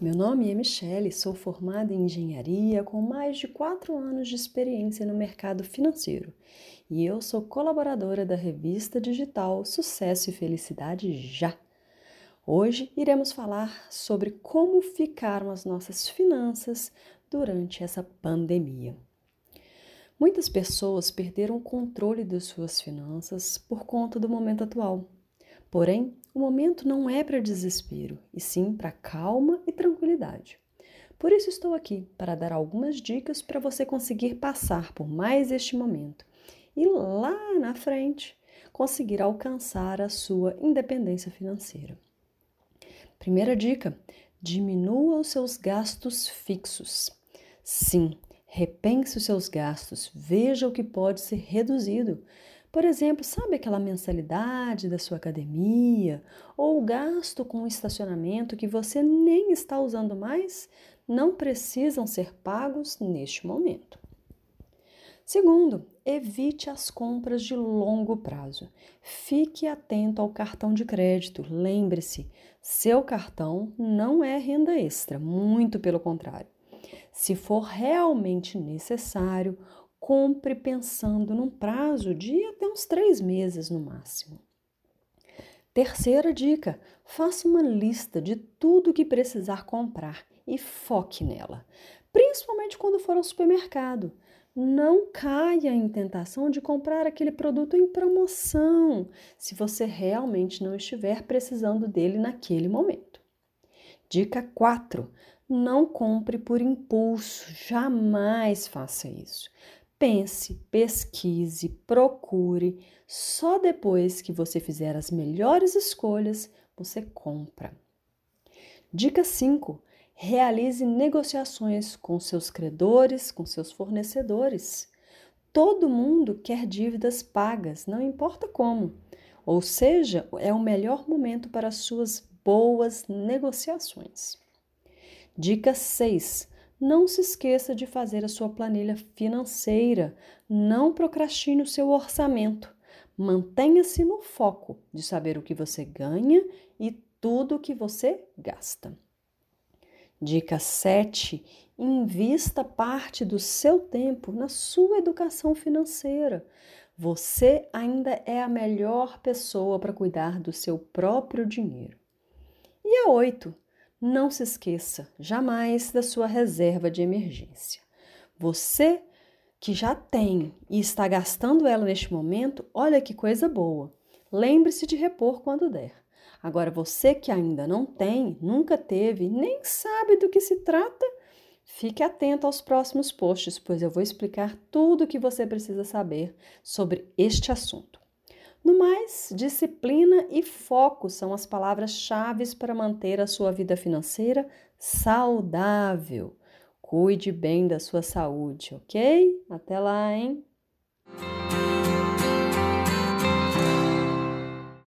nome é Michele, sou formada em engenharia com mais de quatro anos de experiência no mercado financeiro e eu sou colaboradora da revista digital Sucesso e Felicidade Já. Hoje iremos falar sobre como ficaram as nossas finanças durante essa pandemia. Muitas pessoas perderam o controle das suas finanças por conta do momento atual. Porém, o momento não é para desespero, e sim para calma e tranquilidade. Por isso estou aqui para dar algumas dicas para você conseguir passar por mais este momento e lá na frente conseguir alcançar a sua independência financeira. Primeira dica: diminua os seus gastos fixos. Sim, repense os seus gastos, veja o que pode ser reduzido. Por exemplo, sabe aquela mensalidade da sua academia ou o gasto com o estacionamento que você nem está usando mais? Não precisam ser pagos neste momento. Segundo, evite as compras de longo prazo. Fique atento ao cartão de crédito. Lembre-se, seu cartão não é renda extra, muito pelo contrário. Se for realmente necessário, compre pensando num prazo de uns três meses no máximo. Terceira dica: faça uma lista de tudo que precisar comprar e foque nela, principalmente quando for ao supermercado não caia em tentação de comprar aquele produto em promoção, se você realmente não estiver precisando dele naquele momento. Dica 4: não compre por impulso, jamais faça isso. Pense, pesquise, procure. Só depois que você fizer as melhores escolhas, você compra. Dica 5: Realize negociações com seus credores, com seus fornecedores. Todo mundo quer dívidas pagas, não importa como. Ou seja, é o melhor momento para suas boas negociações. Dica 6. Não se esqueça de fazer a sua planilha financeira. Não procrastine o seu orçamento. Mantenha-se no foco de saber o que você ganha e tudo o que você gasta. Dica 7. Invista parte do seu tempo na sua educação financeira. Você ainda é a melhor pessoa para cuidar do seu próprio dinheiro. E a 8. Não se esqueça jamais da sua reserva de emergência. Você que já tem e está gastando ela neste momento, olha que coisa boa. Lembre-se de repor quando der. Agora, você que ainda não tem, nunca teve, nem sabe do que se trata, fique atento aos próximos posts, pois eu vou explicar tudo o que você precisa saber sobre este assunto. No mais, disciplina e foco são as palavras-chave para manter a sua vida financeira saudável. Cuide bem da sua saúde, ok? Até lá, hein?